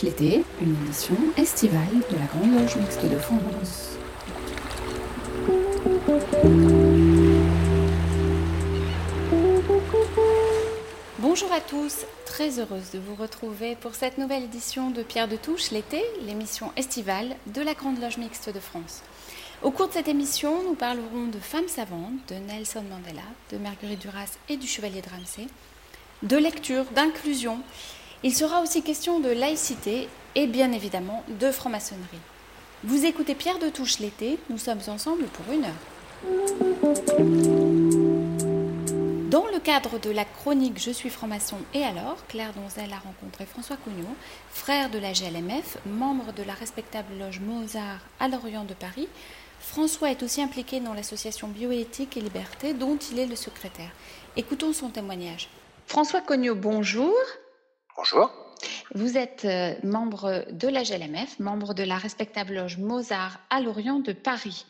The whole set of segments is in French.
l'été, une émission estivale de la Grande Loge Mixte de France. Bonjour à tous, très heureuse de vous retrouver pour cette nouvelle édition de Pierre de Touche l'été, l'émission estivale de la Grande Loge Mixte de France. Au cours de cette émission, nous parlerons de femmes savantes, de Nelson Mandela, de Marguerite Duras et du Chevalier de Ramsay, de lecture, d'inclusion. Il sera aussi question de laïcité et bien évidemment de franc-maçonnerie. Vous écoutez Pierre de Touche l'été, nous sommes ensemble pour une heure. Dans le cadre de la chronique Je suis franc-maçon et alors, Claire Donzel a rencontré François Cugnot, frère de la GLMF, membre de la respectable loge Mozart à l'Orient de Paris. François est aussi impliqué dans l'association Bioéthique et Liberté dont il est le secrétaire. Écoutons son témoignage. François Cognot, bonjour. Bonjour. Vous êtes euh, membre de la GLMF, membre de la respectable loge Mozart à l'Orient de Paris.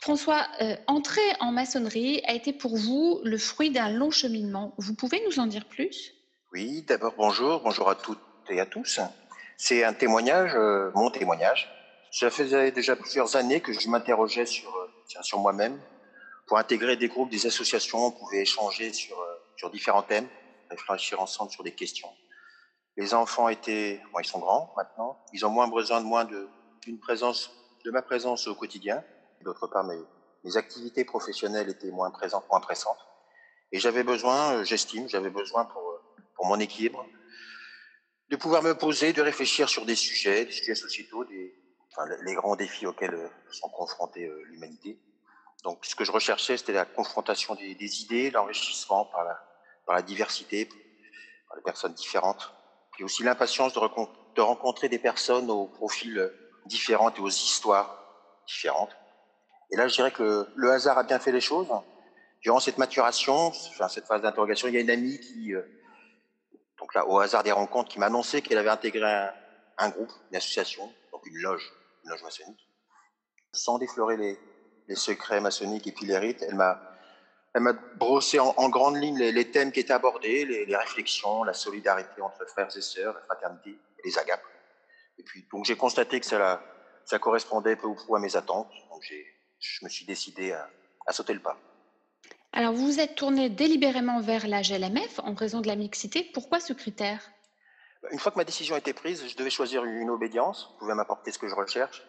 François, euh, entrer en maçonnerie a été pour vous le fruit d'un long cheminement. Vous pouvez nous en dire plus? Oui, d'abord bonjour, bonjour à toutes et à tous. C'est un témoignage, euh, mon témoignage. Ça faisait déjà plusieurs années que je m'interrogeais sur, euh, sur moi-même. Pour intégrer des groupes, des associations, on pouvait échanger sur, sur différents thèmes, réfléchir ensemble sur des questions. Les enfants étaient, ils sont grands maintenant, ils ont moins besoin de moi d'une présence, de ma présence au quotidien. D'autre part, mes, activités professionnelles étaient moins présentes, moins pressantes. Et j'avais besoin, euh, j'estime, j'avais besoin pour, euh, pour mon équilibre, de pouvoir me poser, de réfléchir sur des sujets, des sujets sociétaux, des, les grands défis auxquels euh, sont confrontés l'humanité. Donc, ce que je recherchais, c'était la confrontation des, des idées, l'enrichissement par la, par la diversité, par les personnes différentes, puis aussi l'impatience de, rencontrer des personnes aux profils différents et aux histoires différentes et là, je dirais que le, hasard a bien fait les choses. Durant cette maturation, cette phase d'interrogation, il y a une amie qui, euh, donc là, au hasard des rencontres, qui m'a annoncé qu'elle avait intégré un, groupe, une association, donc une loge, une loge maçonnique. Sans déflorer les, les secrets maçonniques et puis les rites, elle m'a, elle m'a brossé en, en grande ligne les, les, thèmes qui étaient abordés, les, les, réflexions, la solidarité entre frères et sœurs, la fraternité et les agapes. Et puis, donc, j'ai constaté que ça, ça correspondait peu ou prou à mes attentes. Donc, je me suis décidé à, sauter le pas. Alors, vous vous êtes tourné délibérément vers la GLMF en raison de la mixité. Pourquoi ce critère? Bah, Une fois que ma décision était prise, je devais choisir une obédience, pouvait m'apporter ce que je recherche,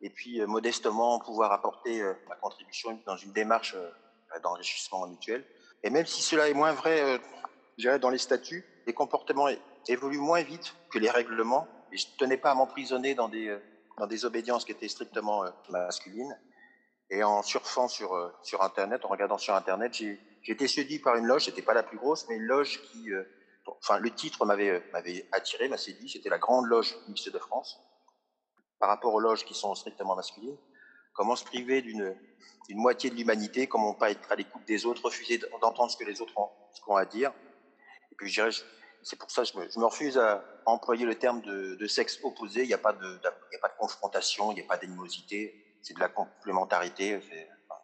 et puis euh, modestement pouvoir apporter euh, ma contribution dans une démarche euh, d'enrichissement mutuel. Et même si cela est moins vrai, je dirais, dans les statuts, les comportements évoluent moins vite que les règlements, et je ne tenais pas à m'emprisonner dans des, dans des obédiences qui étaient strictement masculines. Et en surfant sur, euh, sur Internet, en regardant sur Internet, j'ai été séduit par une loge, c'était pas la plus grosse, mais une loge qui, euh, enfin, le titre euh, m'avait attiré, m'a séduit, c'était la Grande Loge Mixte de France. Par rapport aux loges qui sont strictement masculines, comment se priver d'une moitié de l'humanité, comment pas être à l'écoute des autres, refuser d'entendre ce que les autres ont, à dire. Et puis, je c'est pour ça que je me, refuse à employer le terme de, sexe opposé. Il n'y a, pas de, a pas de confrontation, il n'y a pas d'animosité c'est de la complémentarité, de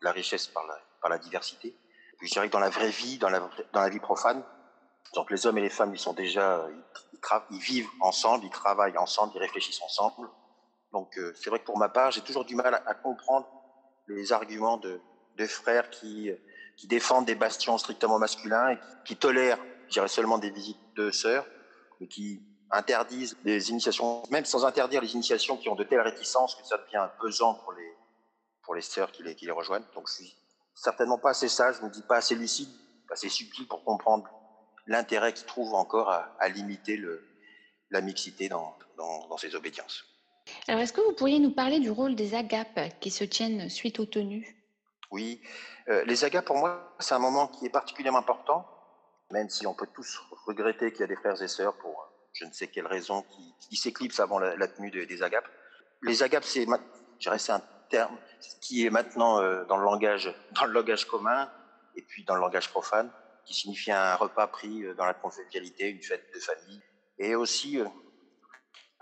la richesse par la, diversité. Puis je dirais que dans la vraie vie, dans la, vie profane, donc les hommes et les femmes, ils sont déjà, ils, vivent ensemble, ils travaillent ensemble, ils réfléchissent ensemble. Donc euh, c'est vrai que pour ma part, j'ai toujours du mal à, comprendre les arguments de, frères qui, qui défendent des bastions strictement masculins et qui, tolèrent, je dirais seulement des visites de sœurs, mais qui interdisent des initiations, même sans interdire les initiations qui ont de telles réticences que ça devient pesant pour les, sœurs qui les, rejoignent. Donc je suis certainement pas assez sage, je ne dis pas assez lucide, assez subtil pour comprendre l'intérêt qu'ils trouvent encore à, limiter la mixité dans, dans, ces obédiences. Alors est-ce que vous pourriez nous parler du rôle des agapes qui se tiennent suite aux tenues? Oui, euh, les agapes pour moi c'est un moment qui est particulièrement important, même si on peut tous regretter qu'il y a des frères et sœurs pour je ne sais quelle raison, qui, qui s'éclipse avant la, tenue de, des agapes. Les agapes, c'est, un terme qui est maintenant euh, dans, le langage, dans le langage commun et puis dans le langage profane, qui signifie un repas pris euh, dans la convivialité, une fête de famille. Et aussi, euh,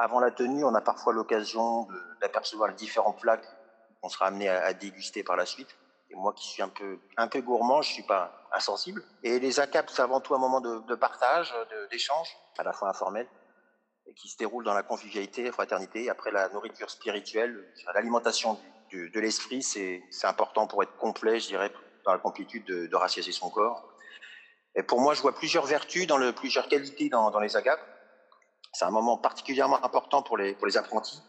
avant la tenue, on a parfois l'occasion d'apercevoir les différents plats qu'on sera amené à, déguster par la suite. Et moi qui suis un peu, un peu gourmand, je ne suis pas insensible. Et les ACAP, c'est avant tout un moment de, partage, d'échange, à la fois informel, et qui se déroule dans la convivialité, la fraternité. Après la nourriture spirituelle, l'alimentation de l'esprit, c'est important pour être complet, je dirais, dans la complétude de, de rassasier son corps. Et pour moi, je vois plusieurs vertus, plusieurs qualités dans, dans les agapes. C'est un moment particulièrement important pour les, apprentis.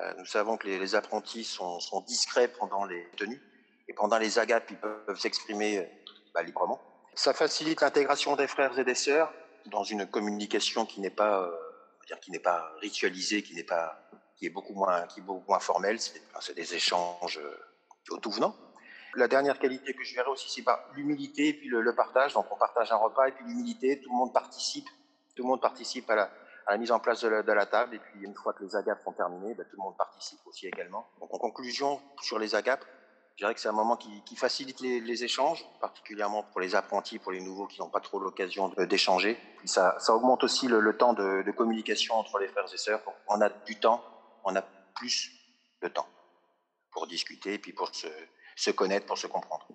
Euh, nous savons que les, apprentis sont, discrets pendant les tenues et pendant les agapes, ils peuvent s'exprimer euh, bah, librement. Ça facilite l'intégration des frères et des sœurs dans une communication qui n'est pas, euh, pas ritualisée, qui n'est pas, qui est beaucoup moins, qui est beaucoup moins formelle. C'est des échanges euh, tout venant. La dernière qualité que je verrai aussi, c'est l'humilité et puis le, partage. Donc on partage un repas et puis l'humilité, tout le monde participe, tout le monde participe à la, à la mise en place de la, de la, table. Et puis une fois que les agapes sont terminées, bah, tout le monde participe aussi également. Donc en conclusion, sur les agapes, je dirais que c'est un moment qui, qui facilite les, les, échanges, particulièrement pour les apprentis, pour les nouveaux qui n'ont pas trop l'occasion d'échanger. Ça, ça, augmente aussi le, le temps de, de, communication entre les frères et sœurs. On a du temps, on a plus de temps pour discuter et puis pour se, se connaître, pour se comprendre.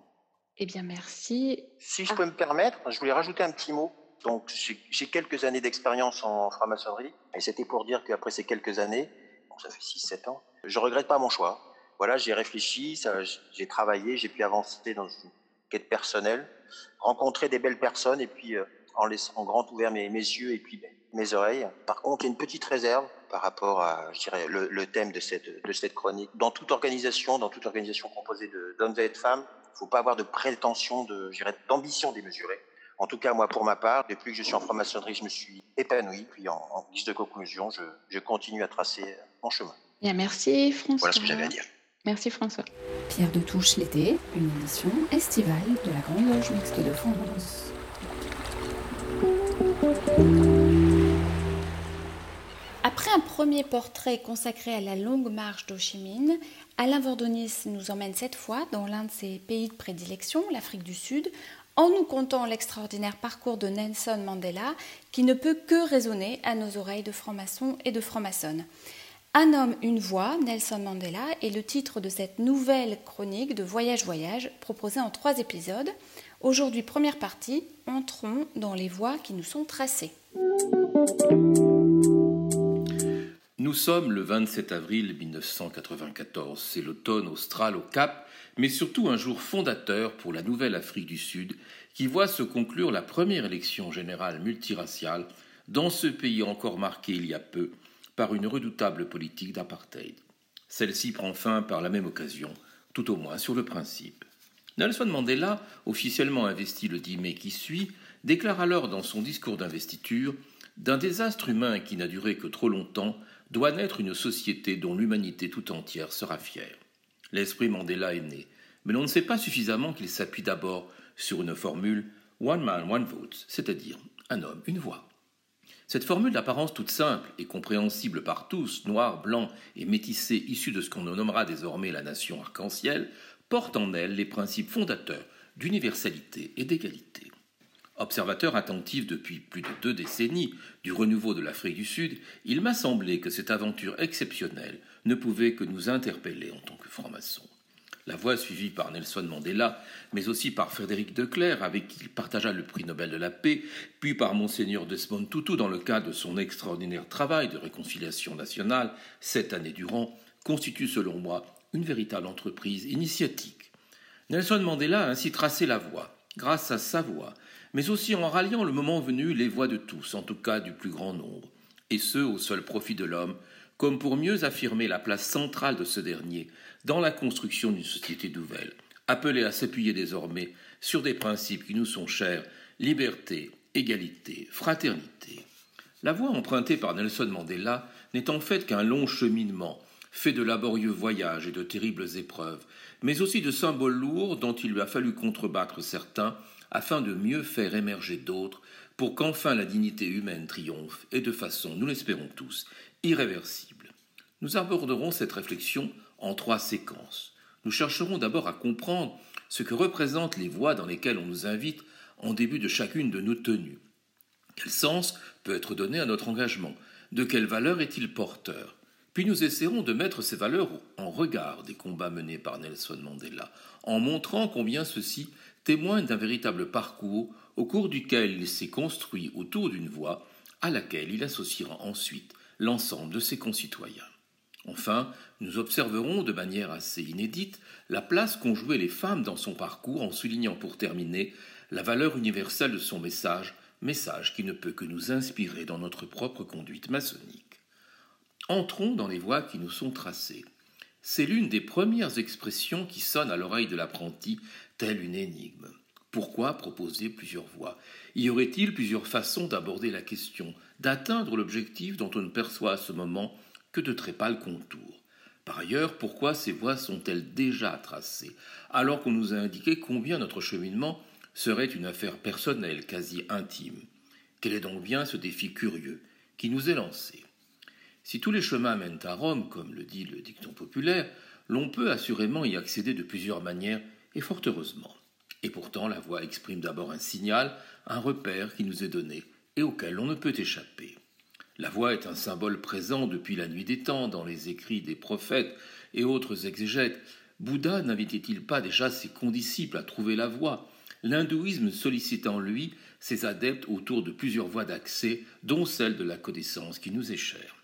Eh bien, merci. Si je peux me permettre, je voulais rajouter un petit mot. Donc, j'ai quelques années d'expérience en franc-maçonnerie, et c'était pour dire qu'après ces quelques années, ça fait 6-7 ans, je regrette pas mon choix voilà, j'ai réfléchi, j'ai travaillé, j'ai pu avancer dans une quête personnelle, rencontrer des belles personnes et puis euh, en laissant grand ouvert mes, yeux et puis mes oreilles. Par contre, il y a une petite réserve par rapport à, je dirais, le, thème de cette, de cette chronique. Dans toute organisation, dans toute organisation composée d'hommes et de femmes, il ne faut pas avoir de prétention, d'ambition démesurée. En tout cas, moi, pour ma part, depuis que je suis en franc-maçonnerie, je me suis épanoui. Puis, en, en guise de conclusion, je, je continue à tracer mon chemin. Bien, merci, François. Voilà ce que j'avais à dire. Merci François. Pierre de Touche l'été, une édition estivale de la Grande Loge Mixte de France. Après un premier portrait consacré à la longue marche d'Ho Chi Minh, Alain Vordonis nous emmène cette fois dans l'un de ses pays de prédilection, l'Afrique du Sud, en nous contant l'extraordinaire parcours de Nelson Mandela qui ne peut que résonner à nos oreilles de francs-maçons et de francs-maçonnes. Un homme, une voix, Nelson Mandela, est le titre de cette nouvelle chronique de Voyage Voyage proposée en trois épisodes. Aujourd'hui, première partie, entrons dans les voies qui nous sont tracées. Nous sommes le 27 avril 1994. C'est l'automne austral au Cap, mais surtout un jour fondateur pour la nouvelle Afrique du Sud qui voit se conclure la première élection générale multiraciale dans ce pays encore marqué il y a peu par une redoutable politique d'apartheid. Celle-ci prend fin par la même occasion, tout au moins sur le principe. Nelson Mandela, officiellement investi le 10 mai qui suit, déclare alors dans son discours d'investiture D'un désastre humain qui n'a duré que trop longtemps, doit naître une société dont l'humanité tout entière sera fière. L'esprit Mandela est né, mais l'on ne sait pas suffisamment qu'il s'appuie d'abord sur une formule One man, one vote, c'est-à-dire un homme, une voix. Cette formule d'apparence toute simple et compréhensible par tous, noirs, blancs et métissés issus de ce qu'on nommera désormais la nation arc-en-ciel, porte en elle les principes fondateurs d'universalité et d'égalité. Observateur attentif depuis plus de deux décennies du renouveau de l'Afrique du Sud, il m'a semblé que cette aventure exceptionnelle ne pouvait que nous interpeller en tant que francs-maçons. La voie suivie par Nelson Mandela, mais aussi par Frédéric Declerc, avec qui il partagea le prix Nobel de la paix, puis par Monseigneur Desmond Tutu dans le cadre de son extraordinaire travail de réconciliation nationale, sept années durant, constitue selon moi une véritable entreprise initiatique. Nelson Mandela a ainsi tracé la voie, grâce à sa voix, mais aussi en ralliant le moment venu les voix de tous, en tout cas du plus grand nombre, et ce au seul profit de l'homme, comme pour mieux affirmer la place centrale de ce dernier dans la construction d'une société nouvelle, appelée à s'appuyer désormais sur des principes qui nous sont chers, liberté, égalité, fraternité. La voie empruntée par Nelson Mandela n'est en fait qu'un long cheminement, fait de laborieux voyages et de terribles épreuves, mais aussi de symboles lourds dont il lui a fallu contrebattre certains afin de mieux faire émerger d'autres, pour qu'enfin la dignité humaine triomphe, et de façon, nous l'espérons tous, irréversible. Nous aborderons cette réflexion en trois séquences. Nous chercherons d'abord à comprendre ce que représentent les voies dans lesquelles on nous invite en début de chacune de nos tenues. Quel sens peut être donné à notre engagement? De quelle valeur est-il porteur? Puis nous essaierons de mettre ces valeurs en regard des combats menés par Nelson Mandela, en montrant combien ceux-ci témoignent d'un véritable parcours au cours duquel il s'est construit autour d'une voie à laquelle il associera ensuite l'ensemble de ses concitoyens. Enfin, nous observerons de manière assez inédite la place qu'ont jouée les femmes dans son parcours en soulignant pour terminer la valeur universelle de son message, message qui ne peut que nous inspirer dans notre propre conduite maçonnique. Entrons dans les voies qui nous sont tracées. C'est l'une des premières expressions qui sonne à l'oreille de l'apprenti, telle une énigme. Pourquoi proposer plusieurs voies? Y aurait-il plusieurs façons d'aborder la question, d'atteindre l'objectif dont on ne perçoit à ce moment que de très pâles contours? Par ailleurs, pourquoi ces voies sont-elles déjà tracées, alors qu'on nous a indiqué combien notre cheminement serait une affaire personnelle, quasi intime. Quel est donc bien ce défi curieux qui nous est lancé? Si tous les chemins mènent à Rome, comme le dit le dicton populaire, l'on peut assurément y accéder de plusieurs manières, et fort heureusement. Et pourtant la voix exprime d'abord un signal, un repère qui nous est donné, et auquel on ne peut échapper. La voix est un symbole présent depuis la nuit des temps dans les écrits des prophètes et autres exégètes. Bouddha n'invitait-il pas déjà ses condisciples à trouver la voie? L'hindouisme sollicitant lui ses adeptes autour de plusieurs voies d'accès, dont celle de la connaissance qui nous est chère.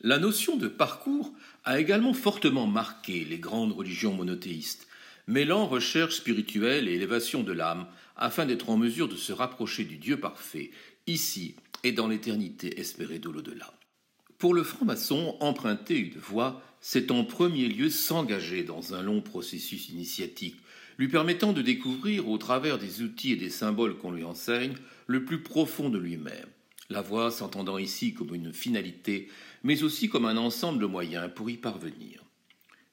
La notion de parcours a également fortement marqué les grandes religions monothéistes, mêlant recherche spirituelle et élévation de l'âme afin d'être en mesure de se rapprocher du Dieu parfait, ici et dans l'éternité espérée de l'au-delà. Pour le franc-maçon, emprunter une voie, c'est en premier lieu s'engager dans un long processus initiatique, lui permettant de découvrir, au travers des outils et des symboles qu'on lui enseigne, le plus profond de lui-même. La voie s'entendant ici comme une finalité, mais aussi comme un ensemble de moyens pour y parvenir.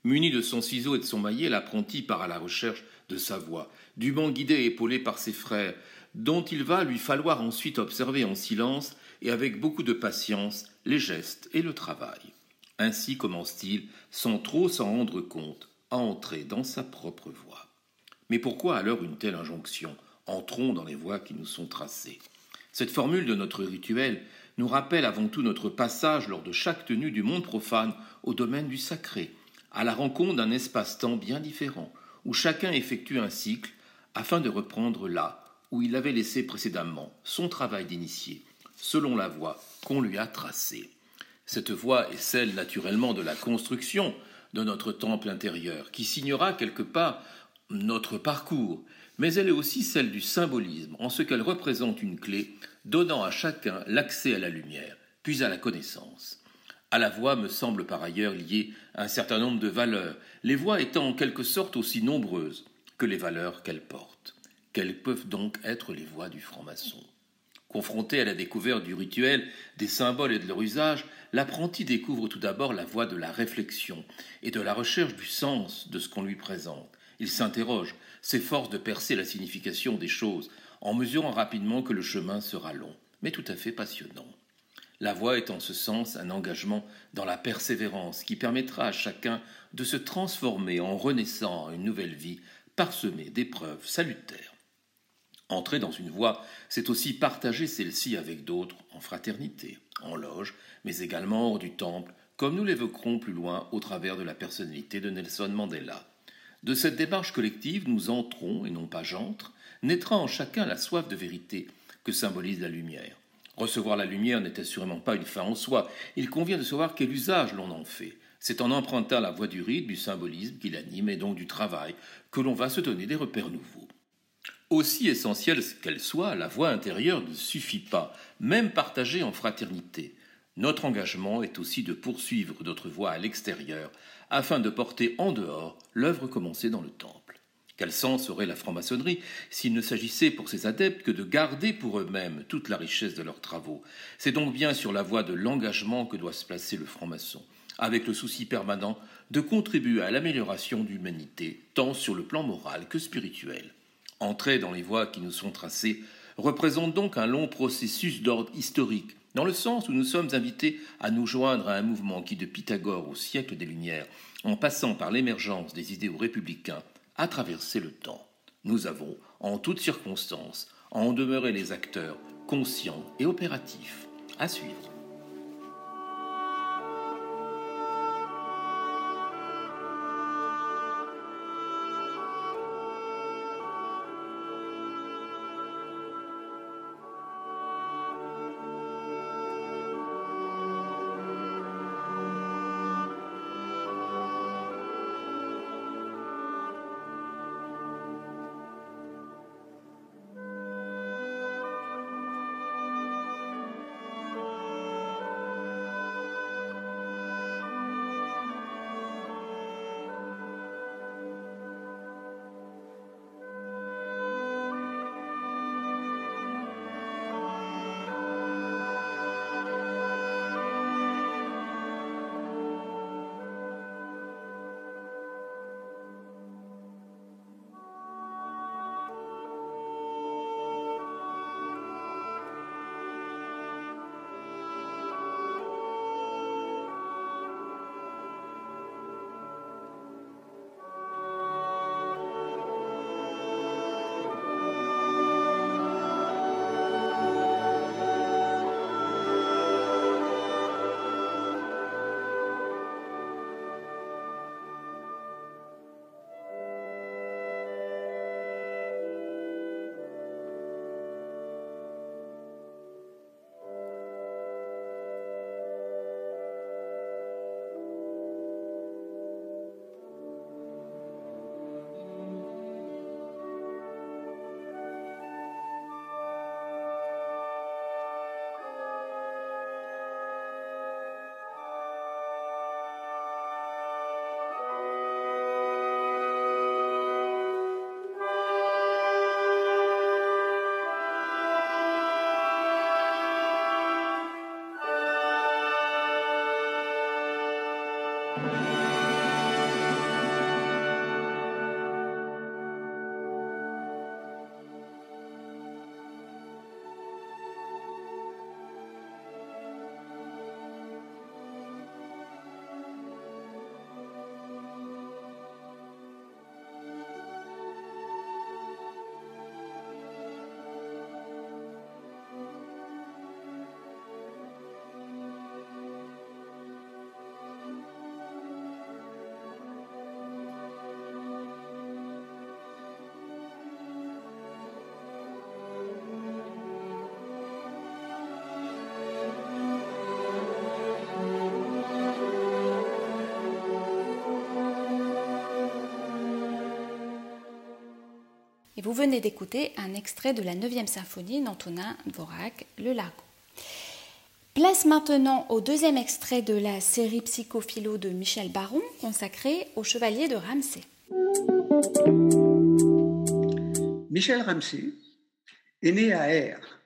Muni de son ciseau et de son maillet, l'apprenti part à la recherche de sa voie, dûment guidé et épaulé par ses frères, dont il va lui falloir ensuite observer en silence et avec beaucoup de patience les gestes et le travail. Ainsi commence-t-il, sans trop s'en rendre compte, à entrer dans sa propre voie. Mais pourquoi alors une telle injonction? Entrons dans les voies qui nous sont tracées. Cette formule de notre rituel nous rappelle avant tout notre passage lors de chaque tenue du monde profane au domaine du sacré, à la rencontre d'un espace-temps bien différent, où chacun effectue un cycle afin de reprendre là où il avait laissé précédemment son travail d'initié, selon la voie qu'on lui a tracée. Cette voie est celle naturellement de la construction de notre temple intérieur, qui signera quelque part notre parcours, mais elle est aussi celle du symbolisme, en ce qu'elle représente une clé donnant à chacun l'accès à la lumière, puis à la connaissance. À la voix me semble par ailleurs lié un certain nombre de valeurs, les voix étant en quelque sorte aussi nombreuses que les valeurs qu'elles portent. Quelles peuvent donc être les voix du franc-maçon? Confronté à la découverte du rituel, des symboles et de leur usage, l'apprenti découvre tout d'abord la voie de la réflexion et de la recherche du sens de ce qu'on lui présente. Il s'interroge, s'efforce de percer la signification des choses, en mesurant rapidement que le chemin sera long, mais tout à fait passionnant. La voie est en ce sens un engagement dans la persévérance qui permettra à chacun de se transformer en renaissant à une nouvelle vie parsemée d'épreuves salutaires. Entrer dans une voie, c'est aussi partager celle-ci avec d'autres en fraternité, en loge, mais également hors du temple, comme nous l'évoquerons plus loin au travers de la personnalité de Nelson Mandela. De cette démarche collective, nous entrons, et non pas j'entre, naîtra en chacun la soif de vérité que symbolise la lumière. Recevoir la lumière n'est assurément pas une fin en soi, il convient de savoir quel usage l'on en fait. C'est en empruntant la voie du rite, du symbolisme qui l'anime et donc du travail que l'on va se donner des repères nouveaux. Aussi essentielle qu'elle soit, la voie intérieure ne suffit pas, même partagée en fraternité. Notre engagement est aussi de poursuivre notre voie à l'extérieur, afin de porter en dehors l'œuvre commencée dans le temple. Quel sens aurait la franc-maçonnerie s'il ne s'agissait pour ses adeptes que de garder pour eux-mêmes toute la richesse de leurs travaux? C'est donc bien sur la voie de l'engagement que doit se placer le franc-maçon, avec le souci permanent de contribuer à l'amélioration de l'humanité, tant sur le plan moral que spirituel. Entrer dans les voies qui nous sont tracées représente donc un long processus d'ordre historique, dans le sens où nous sommes invités à nous joindre à un mouvement qui, de Pythagore au siècle des Lumières, en passant par l'émergence des idéaux républicains, à traverser le temps. Nous avons, en toutes circonstances, à en demeurer les acteurs conscients et opératifs. À suivre. Vous venez d'écouter un extrait de la 9e symphonie d'Antonin Dvorak, Le Largo. Place maintenant au deuxième extrait de la série Psychophilo de Michel Baron, consacré au chevalier de Ramsay. Michel Ramsay est né à Ayr,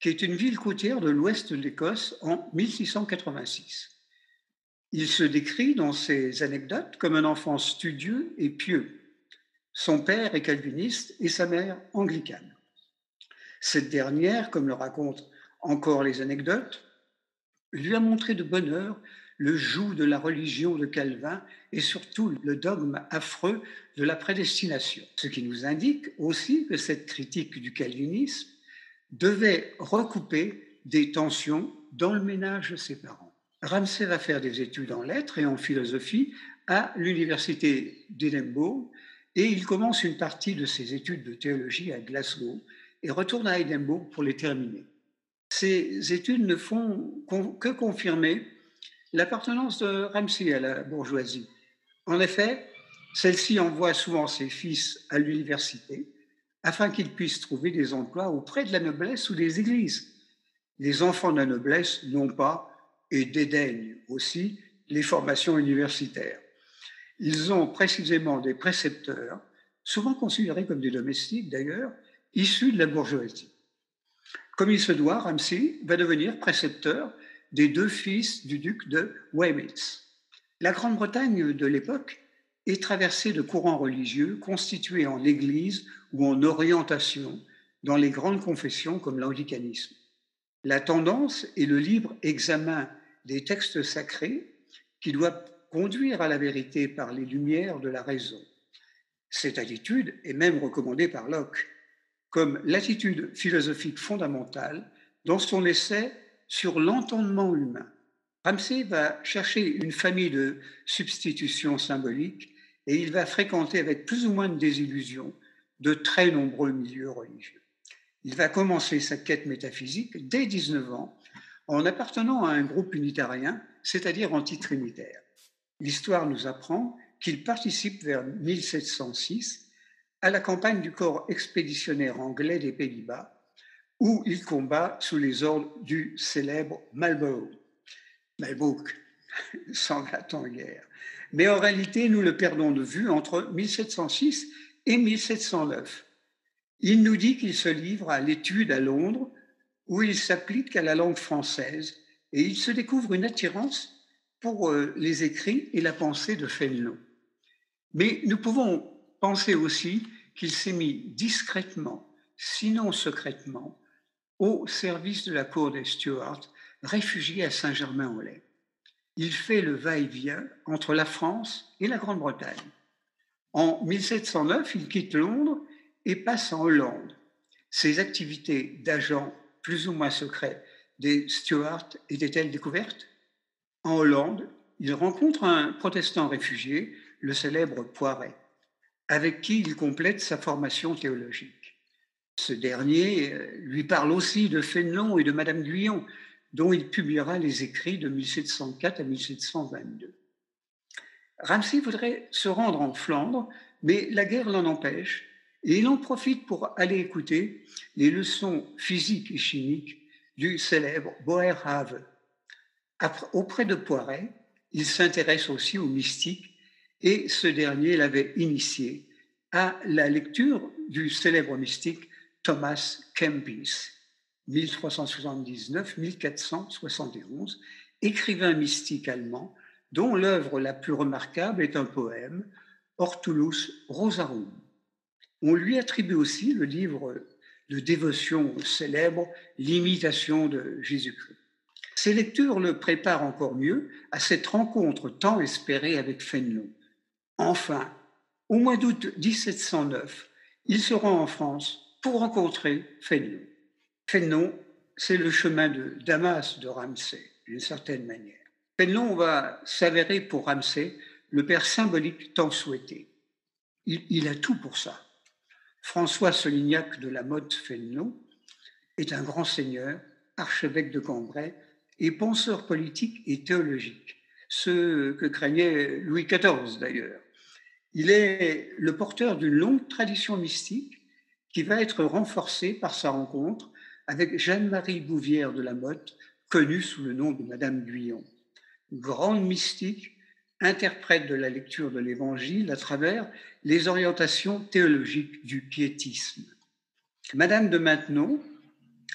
qui est une ville côtière de l'ouest de l'Écosse en 1686. Il se décrit dans ses anecdotes comme un enfant studieux et pieux. Son père est calviniste et sa mère anglicane. Cette dernière, comme le racontent encore les anecdotes, lui a montré de bonne heure le joug de la religion de Calvin et surtout le dogme affreux de la prédestination. Ce qui nous indique aussi que cette critique du calvinisme devait recouper des tensions dans le ménage de ses parents. Ramsay va faire des études en lettres et en philosophie à l'université d'Édimbourg et il commence une partie de ses études de théologie à Glasgow et retourne à Édimbourg pour les terminer. Ces études ne font que confirmer l'appartenance de Ramsay à la bourgeoisie. En effet, celle-ci envoie souvent ses fils à l'université afin qu'ils puissent trouver des emplois auprès de la noblesse ou des églises. Les enfants de la noblesse n'ont pas et dédaignent aussi les formations universitaires. Ils ont précisément des précepteurs, souvent considérés comme des domestiques d'ailleurs, issus de la bourgeoisie. Comme il se doit, Ramsay va devenir précepteur des deux fils du duc de Weymouth. La Grande-Bretagne de l'époque est traversée de courants religieux constitués en église ou en orientation dans les grandes confessions comme l'anglicanisme. La tendance est le libre examen des textes sacrés qui doit conduire à la vérité par les lumières de la raison. Cette attitude est même recommandée par Locke comme l'attitude philosophique fondamentale dans son essai sur l'entendement humain. Ramsay va chercher une famille de substitutions symboliques et il va fréquenter avec plus ou moins de désillusion de très nombreux milieux religieux. Il va commencer sa quête métaphysique dès 19 ans en appartenant à un groupe unitarien, c'est-à-dire antitrinitaire. L'histoire nous apprend qu'il participe vers 1706 à la campagne du corps expéditionnaire anglais des Pays-Bas, où il combat sous les ordres du célèbre Marlborough. Marlborough s'en va en guerre. Mais en réalité, nous le perdons de vue entre 1706 et 1709. Il nous dit qu'il se livre à l'étude à Londres, où il s'applique à la langue française, et il se découvre une attirance pour euh, les écrits et la pensée de Fénelon. Mais nous pouvons penser aussi qu'il s'est mis discrètement, sinon secrètement, au service de la cour des Stuarts, réfugié à Saint-Germain-en-Laye il fait le va-et-vient entre la France et la Grande-Bretagne. En 1709, il quitte Londres et passe en Hollande. Ses activités d'agent plus ou moins secret des Stuarts étaient-elles découvertes? En Hollande, il rencontre un protestant réfugié, le célèbre Poiret, avec qui il complète sa formation théologique. Ce dernier euh, lui parle aussi de Fénelon et de Madame Guyon, dont il publiera les écrits de 1704 à 1722. Ramsay voudrait se rendre en Flandre, mais la guerre l'en empêche, et il en profite pour aller écouter les leçons physiques et chimiques du célèbre Boerhaave. Auprès de Poiret, il s'intéresse aussi aux mystiques, et ce dernier l'avait initié à la lecture du célèbre mystique Thomas Kempis, 1379-1471, écrivain mystique allemand dont l'œuvre la plus remarquable est un poème, Ortulus Rosarum. On lui attribue aussi le livre de dévotion célèbre, L'imitation de Jésus-Christ. Ces lectures le préparent encore mieux à cette rencontre tant espérée avec Fénelon. Enfin, au mois d'août 1709, il se rend en France pour rencontrer Fénelon. Fénelon, c'est le chemin de Damas de Ramsay, d'une certaine manière. Fénelon va s'avérer pour Ramsay le père symbolique tant souhaité. Il, a tout pour ça. François Solignac de la Motte Fénelon est un grand seigneur, archevêque de Cambrai et penseur politique et théologique, ce que craignait Louis XIV d'ailleurs. Il est le porteur d'une longue tradition mystique qui va être renforcée par sa rencontre avec Jeanne-Marie Bouvière de la Motte, connue sous le nom de Madame Guyon, grande mystique, interprète de la lecture de l'Évangile à travers les orientations théologiques du piétisme. Madame de Maintenon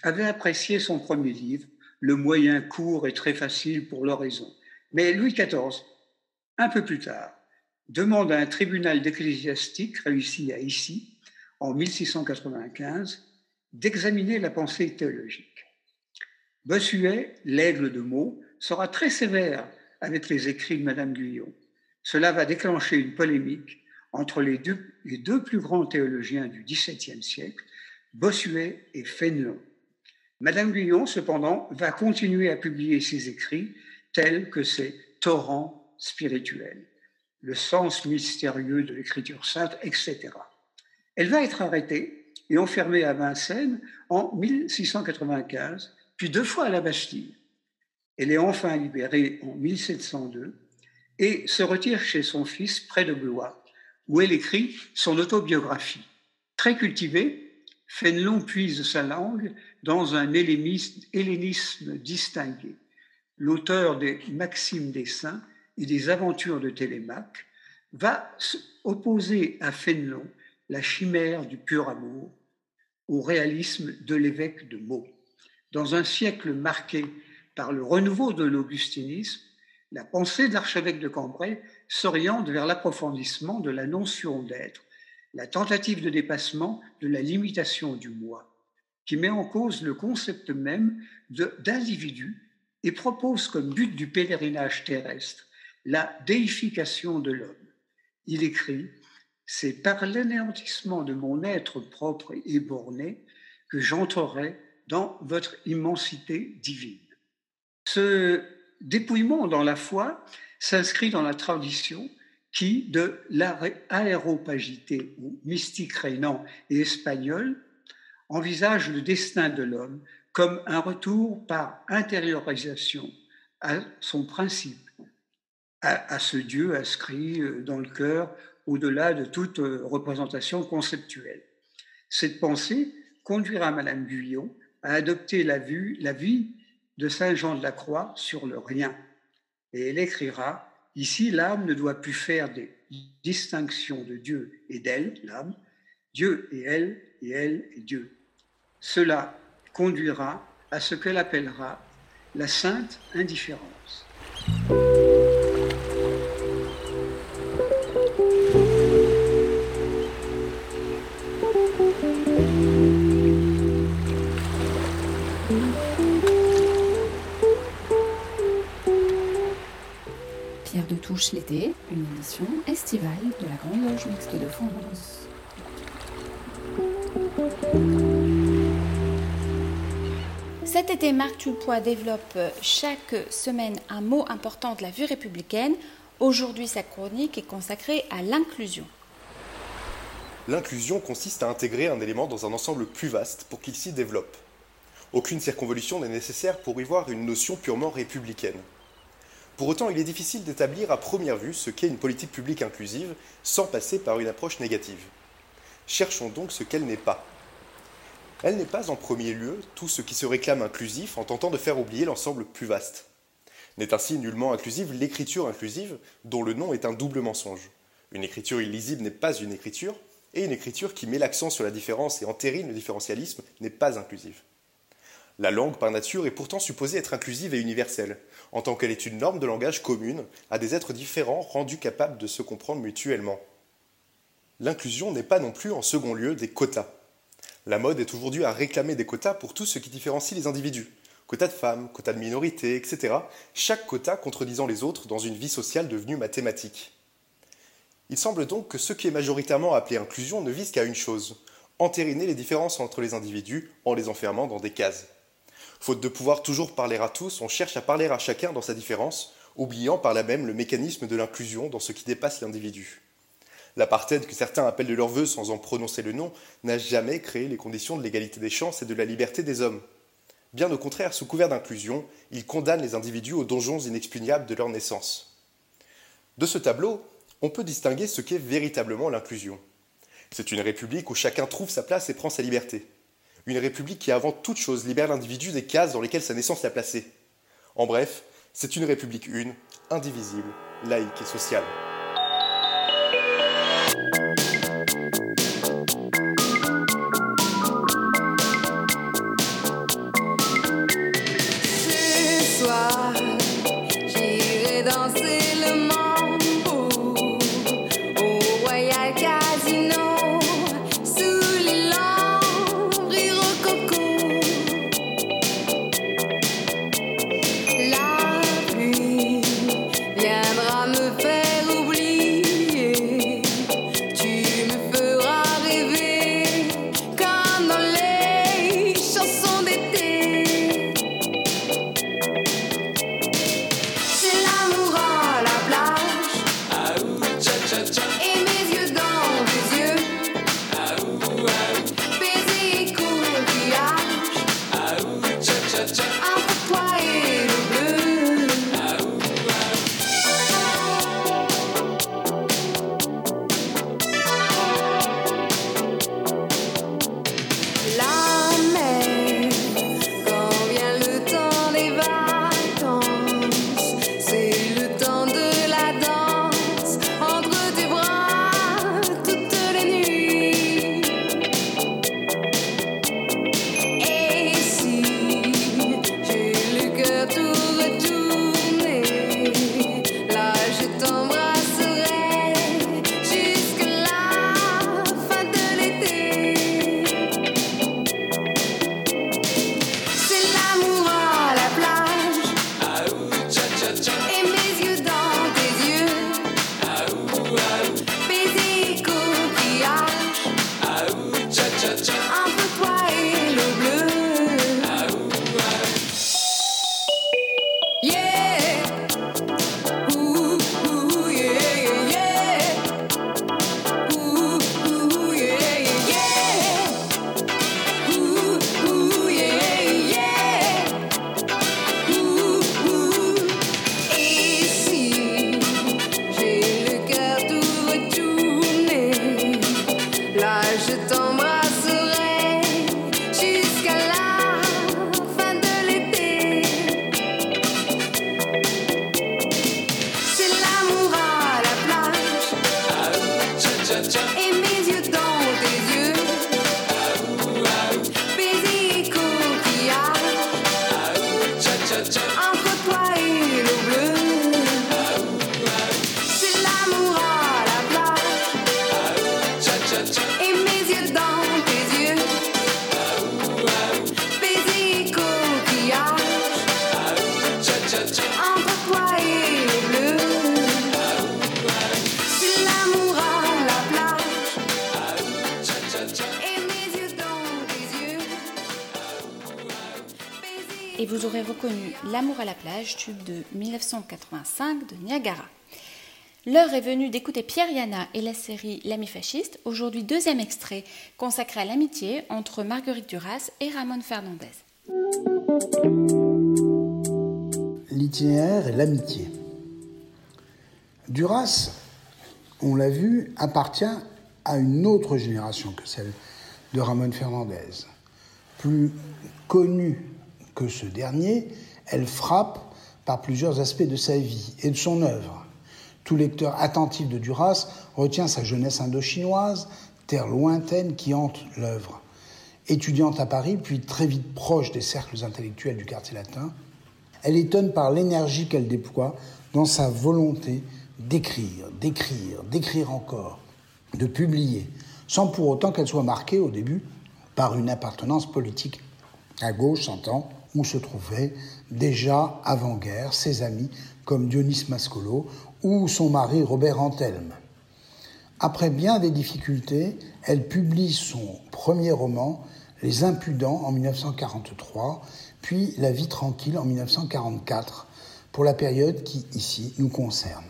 avait apprécié son premier livre, Le moyen court et très facile pour l'oraison. Mais Louis XIV, un peu plus tard, demande à un tribunal d'ecclésiastique réussi à Issy, en 1695, d'examiner la pensée théologique. Bossuet, l'aigle de Meaux, sera très sévère avec les écrits de Madame Guyon. Cela va déclencher une polémique entre les deux, les deux plus grands théologiens du XVIIe siècle, Bossuet et Fénelon. Madame Guyon, cependant, va continuer à publier ses écrits tels que ses torrents spirituels, le sens mystérieux de l'écriture sainte, etc. Elle va être arrêtée et enfermée à Vincennes en 1695, puis deux fois à la Bastille. Elle est enfin libérée en 1702 et se retire chez son fils près de Blois, où elle écrit son autobiographie. Très cultivée, Fénelon puise sa langue dans un hellénisme distingué. L'auteur des Maximes des Saints et des Aventures de Télémaque va opposer à Fénelon la chimère du pur amour au réalisme de l'évêque de Meaux. Dans un siècle marqué par le renouveau de l'augustinisme, la pensée de l'archevêque de Cambrai s'oriente vers l'approfondissement de la notion d'être, la tentative de dépassement de la limitation du moi, qui met en cause le concept même d'individu et propose comme but du pèlerinage terrestre la déification de l'homme. Il écrit C'est par l'anéantissement de mon être propre et borné que j'entrerai dans votre immensité divine. Ce dépouillement dans la foi s'inscrit dans la tradition qui, de l'aéropagité ou mystique rénan et espagnol, envisage le destin de l'homme comme un retour par intériorisation à son principe, à, ce Dieu inscrit euh, dans le cœur au-delà de toute euh, représentation conceptuelle. Cette pensée conduira Madame Guyon à adopter la, vue, la vie de Saint Jean de la Croix sur le rien. Et elle écrira, ici l'âme ne doit plus faire des distinctions de Dieu et d'elle, l'âme, Dieu et elle, et elle et Dieu. Cela conduira à ce qu'elle appellera la sainte indifférence. Pierre de Touche l'été, une émission estivale de la Grande Loge Mixte de France. Cet été, Marc Tulpois développe chaque semaine un mot important de la vue républicaine. Aujourd'hui, sa chronique est consacrée à l'inclusion. L'inclusion consiste à intégrer un élément dans un ensemble plus vaste pour qu'il s'y développe. Aucune circonvolution n'est nécessaire pour y voir une notion purement républicaine. Pour autant, il est difficile d'établir à première vue ce qu'est une politique publique inclusive sans passer par une approche négative. Cherchons donc ce qu'elle n'est pas. Elle n'est pas en premier lieu tout ce qui se réclame inclusif en tentant de faire oublier l'ensemble plus vaste. N'est ainsi nullement inclusive l'écriture inclusive, dont le nom est un double mensonge. Une écriture illisible n'est pas une écriture, et une écriture qui met l'accent sur la différence et entérine le différentialisme n'est pas inclusive. La langue, par nature, est pourtant supposée être inclusive et universelle, en tant qu'elle est une norme de langage commune à des êtres différents rendus capables de se comprendre mutuellement. L'inclusion n'est pas non plus en second lieu des quotas. La mode est aujourd'hui à réclamer des quotas pour tout ce qui différencie les individus. Quotas de femmes, quotas de minorités, etc. Chaque quota contredisant les autres dans une vie sociale devenue mathématique. Il semble donc que ce qui est majoritairement appelé inclusion ne vise qu'à une chose, entériner les différences entre les individus en les enfermant dans des cases. Faute de pouvoir toujours parler à tous, on cherche à parler à chacun dans sa différence, oubliant par là même le mécanisme de l'inclusion dans ce qui dépasse l'individu. L'apartheid que certains appellent de leur vœu sans en prononcer le nom n'a jamais créé les conditions de l'égalité des chances et de la liberté des hommes. Bien au contraire, sous couvert d'inclusion, il condamne les individus aux donjons inexpugnables de leur naissance. De ce tableau, on peut distinguer ce qu'est véritablement l'inclusion. C'est une république où chacun trouve sa place et prend sa liberté. Une république qui, avant toute chose, libère l'individu des cases dans lesquelles sa naissance l'a placé. En bref, c'est une république une, indivisible, laïque et sociale. L'amour à la plage, tube de 1985 de Niagara. L'heure est venue d'écouter Pierre Yana et la série L'ami fasciste, aujourd'hui deuxième extrait consacré à l'amitié entre Marguerite Duras et Ramon Fernandez. L'itinéraire et l'amitié. Duras, on l'a vu, appartient à une autre génération que celle de Ramon Fernandez. Plus connu que ce dernier, elle frappe par plusieurs aspects de sa vie et de son œuvre. Tout lecteur attentif de Duras retient sa jeunesse indochinoise, terre lointaine qui hante l'œuvre. Étudiante à Paris, puis très vite proche des cercles intellectuels du quartier latin, elle étonne par l'énergie qu'elle déploie dans sa volonté d'écrire, d'écrire, d'écrire encore, de publier, sans pour autant qu'elle soit marquée au début par une appartenance politique. À gauche s'entend, se trouvaient déjà avant-guerre ses amis comme Dionys Mascolo ou son mari Robert Antelme. Après bien des difficultés, elle publie son premier roman, Les Impudents, en 1943, puis La vie tranquille en 1944, pour la période qui, ici, nous concerne.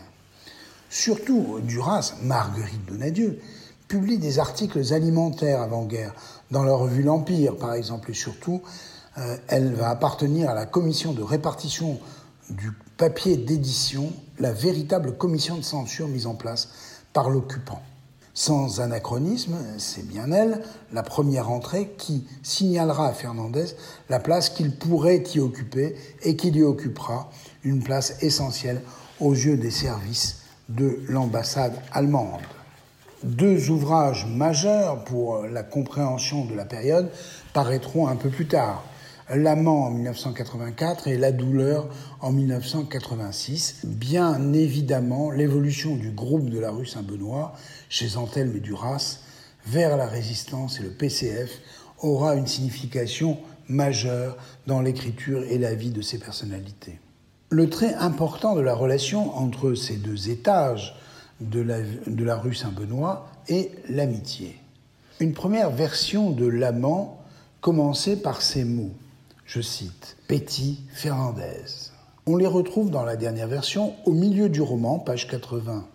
Surtout, Duras, Marguerite Donadieu, publie des articles alimentaires avant-guerre, dans la revue L'Empire, par exemple, et surtout elle va appartenir à la commission de répartition du papier d'édition, la véritable commission de censure mise en place par l'occupant. Sans anachronisme, c'est bien elle, la première entrée, qui signalera à Fernandez la place qu'il pourrait y occuper et qu'il y occupera, une place essentielle aux yeux des services de l'ambassade allemande. Deux ouvrages majeurs pour la compréhension de la période paraîtront un peu plus tard. L'amant en 1984 et La douleur en 1986. Bien évidemment, l'évolution du groupe de la rue Saint-Benoît, chez Antelme et Duras, vers la résistance et le PCF aura une signification majeure dans l'écriture et la vie de ces personnalités. Le trait important de la relation entre ces deux étages de la, de la rue Saint-Benoît est l'amitié. Une première version de l'amant commençait par ces mots, je cite, Betty Fernandez. On les retrouve dans la dernière version au milieu du roman, page 80.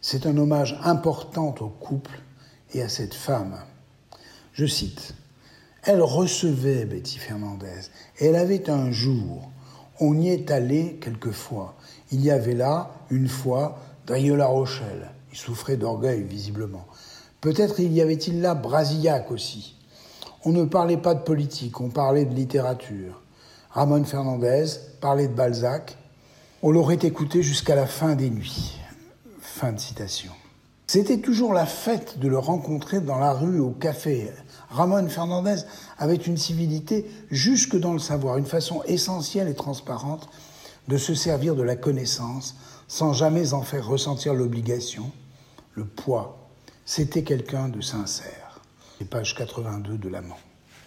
C'est un hommage important au couple et à cette femme. Je cite, Elle recevait Betty Fernandez elle avait un jour, on y est allé quelquefois. Il y avait là, une fois, Drieux-La Rochelle. Il souffrait d'orgueil, visiblement. Peut-être y avait-il là Brasillac aussi. On ne parlait pas de politique, on parlait de littérature. Ramon Fernandez parlait de Balzac. On l'aurait écouté jusqu'à la fin des nuits. Fin de citation. C'était toujours la fête de le rencontrer dans la rue, au café. Ramon Fernandez avait une civilité jusque dans le savoir, une façon essentielle et transparente de se servir de la connaissance sans jamais en faire ressentir l'obligation, le poids. C'était quelqu'un de sincère. Les pages 82 de l'amant.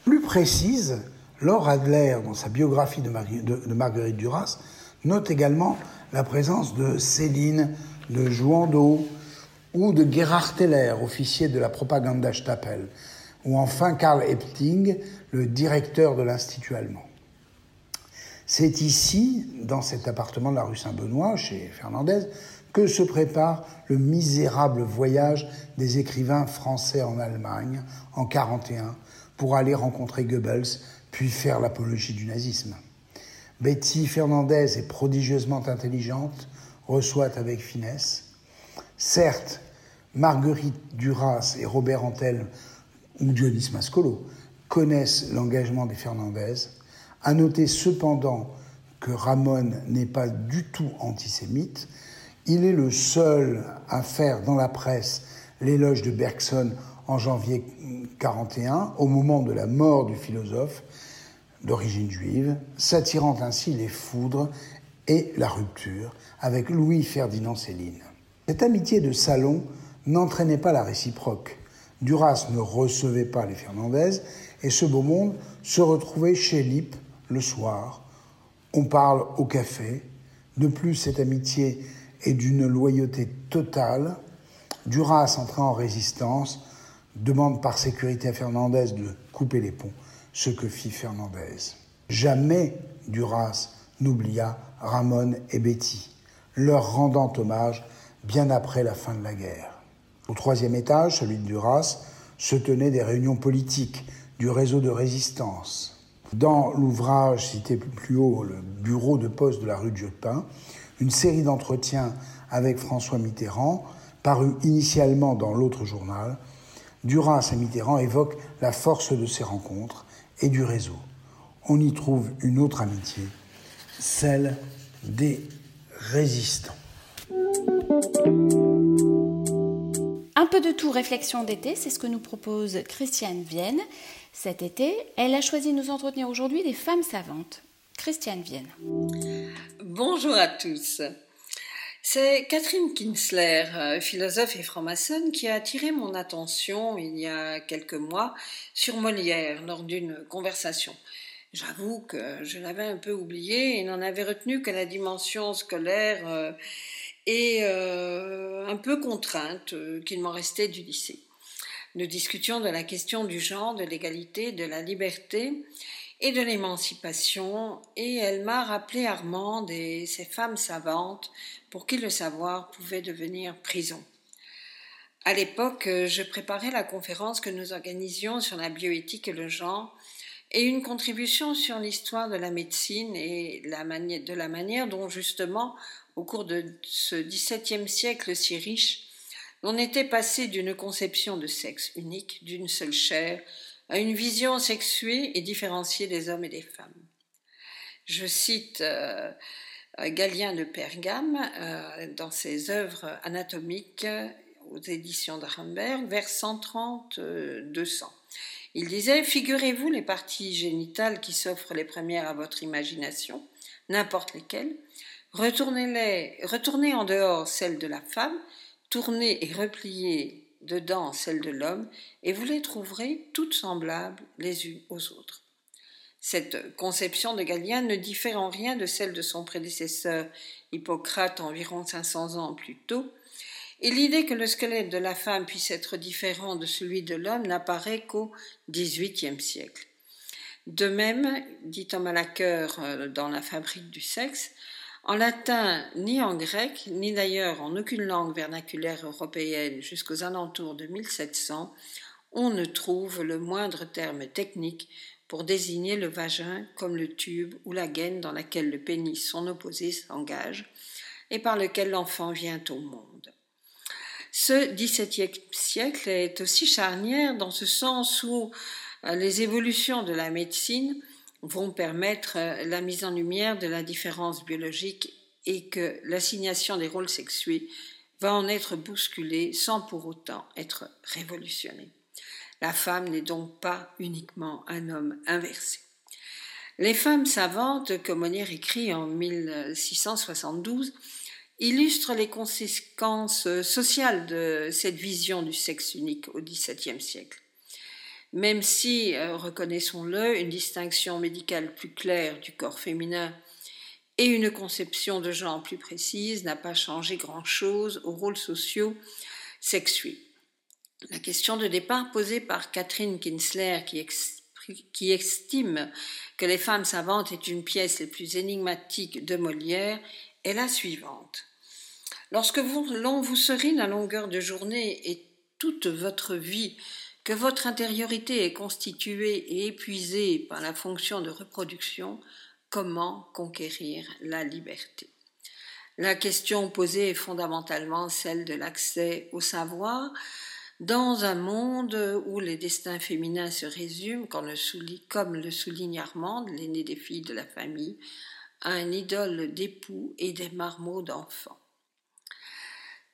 Plus précise, Laure Adler, dans sa biographie de, Marguerite Duras, note également la présence de Céline, de Jouandeau ou de Gerhard Teller, officier de la Propagandastapel, ou enfin Karl Epting, le directeur de l'Institut allemand. C'est ici, dans cet appartement de la rue Saint-Benoît, chez Fernandez, que se prépare le misérable voyage des écrivains français en Allemagne en 1941 pour aller rencontrer Goebbels puis faire l'apologie du nazisme. Betty Fernandez est prodigieusement intelligente, reçoit avec finesse. Certes, Marguerite Duras et Robert Antel ou Dionys Mascolo connaissent l'engagement des Fernandez, à noter cependant que Ramon n'est pas du tout antisémite. Il est le seul à faire dans la presse l'éloge de Bergson en janvier 1941, au moment de la mort du philosophe d'origine juive, s'attirant ainsi les foudres et la rupture avec Louis-Ferdinand Céline. Cette amitié de salon n'entraînait pas la réciproque. Duras ne recevait pas les Fernandez et ce beau monde se retrouvait chez Lippe le soir. On parle au café. De plus, cette amitié est d'une loyauté totale. Duras, entrant en résistance, demande par sécurité à Fernandez de couper les ponts, ce que fit Fernandez. Jamais Duras n'oublia Ramon et Betty, leur rendant hommage bien après la fin de la guerre. Au troisième étage, celui de Duras, se tenaient des réunions politiques du réseau de résistance. Dans l'ouvrage cité plus haut, le bureau de poste de la rue de Jupin, une série d'entretiens avec François Mitterrand, paru initialement dans l'autre journal, Duras et Mitterrand évoquent la force de ces rencontres et du réseau. On y trouve une autre amitié, celle des résistants. Un peu de tout réflexion d'été, c'est ce que nous propose Christiane Vienne. Cet été, elle a choisi de nous entretenir aujourd'hui des femmes savantes. Christiane Vienne. Bonjour à tous. C'est Catherine Kinsler, euh, philosophe et franc-maçonne, qui a attiré mon attention il y a quelques mois sur Molière lors d'une conversation. J'avoue que je l'avais un peu oublié et n'en avais retenu que la dimension scolaire euh, et euh, un peu contrainte qu'il m'en restait du lycée. Nous discutions de la question du genre, de l'égalité, de la liberté et de l'émancipation, et elle m'a rappelé Armande et ces femmes savantes pour qui le savoir pouvait devenir prison. À l'époque, je préparais la conférence que nous organisions sur la bioéthique et le genre, et une contribution sur l'histoire de la médecine et de la manière dont justement, au cours de ce XVIIe siècle si riche, l'on était passé d'une conception de sexe unique, d'une seule chair, à une vision sexuée et différenciée des hommes et des femmes. Je cite euh, Galien de Pergame euh, dans ses œuvres anatomiques aux éditions d'Arenberg vers 130-200. Il disait Figurez-vous les parties génitales qui s'offrent les premières à votre imagination, n'importe lesquelles, retournez-les, retournez en dehors celles de la femme, tournez et repliez dedans celles de l'homme, et vous les trouverez toutes semblables les unes aux autres. Cette conception de Galien ne diffère en rien de celle de son prédécesseur Hippocrate environ 500 ans plus tôt, et l'idée que le squelette de la femme puisse être différent de celui de l'homme n'apparaît qu'au XVIIIe siècle. De même, dit Thomas Laqueur euh, dans La fabrique du sexe, en latin ni en grec, ni d'ailleurs en aucune langue vernaculaire européenne jusqu'aux alentours de 1700, on ne trouve le moindre terme technique pour désigner le vagin comme le tube ou la gaine dans laquelle le pénis, son opposé, s'engage et par lequel l'enfant vient au monde. Ce XVIIe siècle est aussi charnière dans ce sens où euh, les évolutions de la médecine vont permettre euh, la mise en lumière de la différence biologique et que l'assignation des rôles sexués va en être bousculée sans pour autant être révolutionnée. La femme n'est donc pas uniquement un homme inversé. Les femmes savantes, comme Molière écrit en 1672, illustrent les conséquences sociales de cette vision du sexe unique au XVIIe siècle. Même si, euh, reconnaissons-le, une distinction médicale plus claire du corps féminin et une conception de genre plus précise n'a pas changé grand-chose aux rôles sociaux sexués. La question de départ posée par Catherine Kinsler, qui, estime que Les femmes savantes est une pièce les plus énigmatiques de Molière, est la suivante. Lorsque l'on vous serine la longueur de journée et toute votre vie, votre intériorité est constituée et épuisée par la fonction de reproduction, comment conquérir la liberté? La question posée est fondamentalement celle de l'accès au savoir, dans un monde où les destins féminins se résument, comme le souligne Armande, l'aîné des filles de la famille, à un idole d'époux et des marmots d'enfants.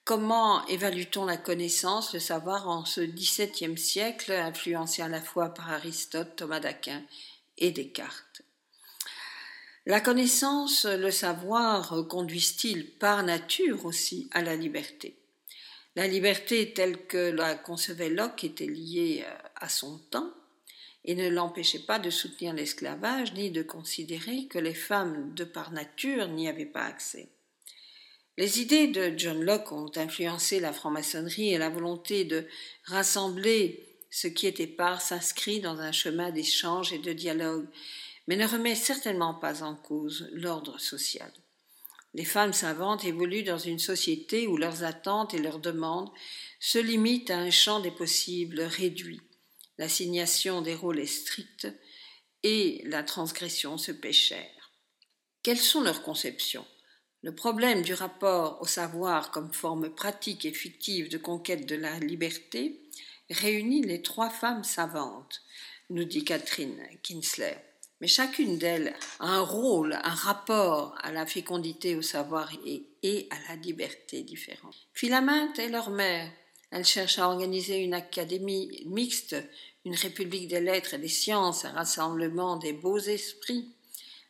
Comment évalue-t-on la connaissance, le savoir en ce XVIIe siècle, influencé à la fois par Aristote, Thomas d'Aquin et Descartes? La connaissance, le savoir conduisent-ils par nature aussi à la liberté? La liberté telle que la concevait Locke était liée euh, à son temps et ne l'empêchait pas de soutenir l'esclavage ni de considérer que les femmes, de par nature, n'y avaient pas accès. Les idées de John Locke ont influencé la franc-maçonnerie et la volonté de rassembler ce qui était part s'inscrit dans un chemin d'échange et de dialogue, mais ne remet certainement pas en cause l'ordre social. Les femmes savantes évoluent dans une société où leurs attentes et leurs demandes se limitent à un champ des possibles réduit. L'assignation des rôles est stricte et la transgression se cher. Quelles sont leurs conceptions? Le problème du rapport au savoir comme forme pratique et fictive de conquête de la liberté réunit les trois femmes savantes, nous dit Catherine Kinsler mais chacune d'elles a un rôle, un rapport à la fécondité, au savoir et, à la liberté différente. Philaminte est leur mère. Elle cherche à organiser une académie mixte, une république des lettres et des sciences, un rassemblement des beaux esprits.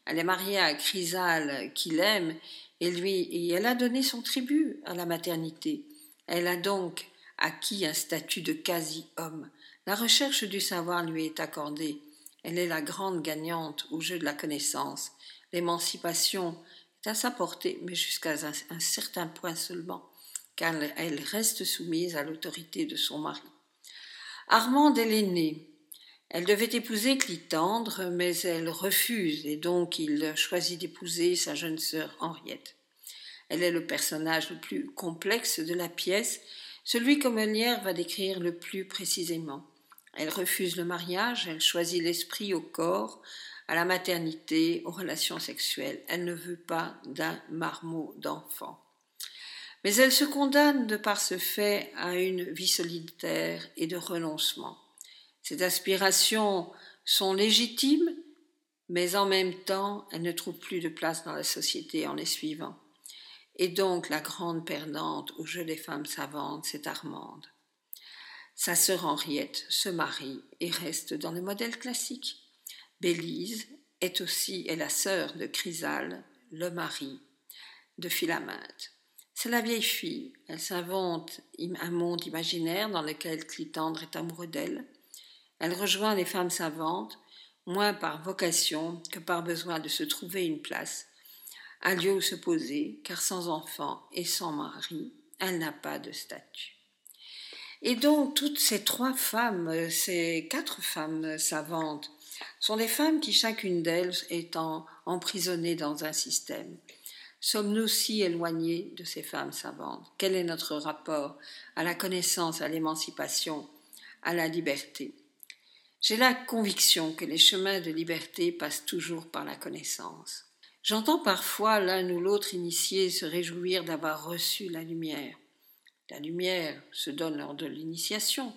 Elle est mariée à Chrysale, qui l'aime, et lui, et elle a donné son tribut à la maternité. Elle a donc acquis un statut de quasi-homme. La recherche du savoir lui est accordée. Elle est la grande gagnante au jeu de la connaissance. L'émancipation est à sa portée, mais jusqu'à un, certain point seulement, car elle reste soumise à l'autorité de son mari. Armande est l'aînée. Elle devait épouser Clitandre, mais elle refuse, et donc il choisit d'épouser sa jeune sœur Henriette. Elle est le personnage le plus complexe de la pièce, celui que Molière va décrire le plus précisément. Elle refuse le mariage, elle choisit l'esprit au corps, à la maternité, aux relations sexuelles. Elle ne veut pas d'un marmot d'enfant. Mais elles se condamnent de par ce fait à une vie solitaire et de renoncement. Ces aspirations sont légitimes, mais en même temps, elles ne trouvent plus de place dans la société en les suivant. Et donc la grande perdante au jeu des femmes savantes, c'est Armande. Sa sœur Henriette se marie et reste dans le modèle classique. Bélise est aussi est la sœur de Chrysale, le mari de Philaminte. C'est la vieille fille. Elle s'invente un monde imaginaire dans lequel Clitandre est amoureux d'elle. Elle rejoint les femmes savantes, moins par vocation que par besoin de se trouver une place, un lieu où se poser, car sans enfant et sans mari, elle n'a pas de statut. Et donc toutes ces trois femmes, ces quatre femmes savantes, sont des femmes qui chacune d'elles étant emprisonnées dans un système. Sommes-nous si éloignés de ces femmes savantes? Quel est notre rapport à la connaissance, à l'émancipation, à la liberté? J'ai la conviction que les chemins de liberté passent toujours par la connaissance. J'entends parfois l'un ou l'autre initié se réjouir d'avoir reçu la lumière. La lumière se donne lors de l'initiation,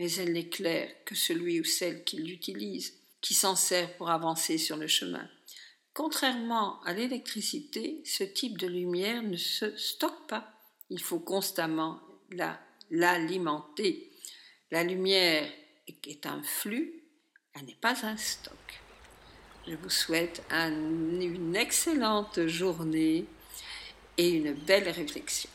mais elle n'éclaire que celui ou celle qui l'utilise, qui s'en sert pour avancer sur le chemin. Contrairement à l'électricité, ce type de lumière ne se stocke pas. Il faut constamment l'alimenter. La lumière est un flux, elle n'est pas un stock. Je vous souhaite une excellente journée et une belle réflexion.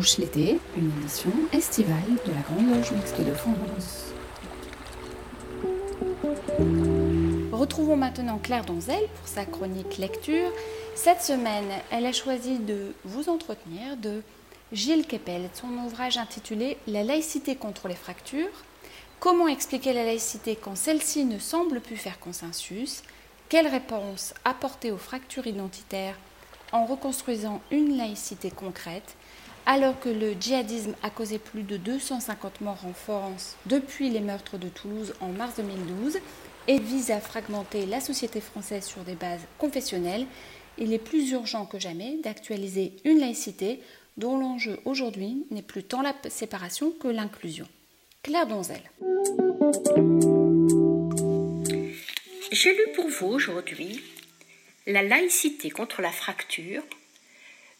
L'été, une émission estivale de la Grande Loge Mixte de France. Retrouvons maintenant Claire Donzel pour sa chronique lecture. Cette semaine, elle a choisi de vous entretenir de Gilles Kepel, son ouvrage intitulé La laïcité contre les fractures. Comment expliquer la laïcité quand celle-ci ne semble plus faire consensus? Quelle réponse apporter aux fractures identitaires en reconstruisant une laïcité concrète? Alors que le djihadisme a causé plus de 250 morts en France depuis les meurtres de Toulouse en mars 2012 et vise à fragmenter la société française sur des bases confessionnelles, il est plus urgent que jamais d'actualiser une laïcité dont l'enjeu aujourd'hui n'est plus tant la séparation que l'inclusion. Claire Donzel. J'ai lu pour vous aujourd'hui La laïcité contre la fracture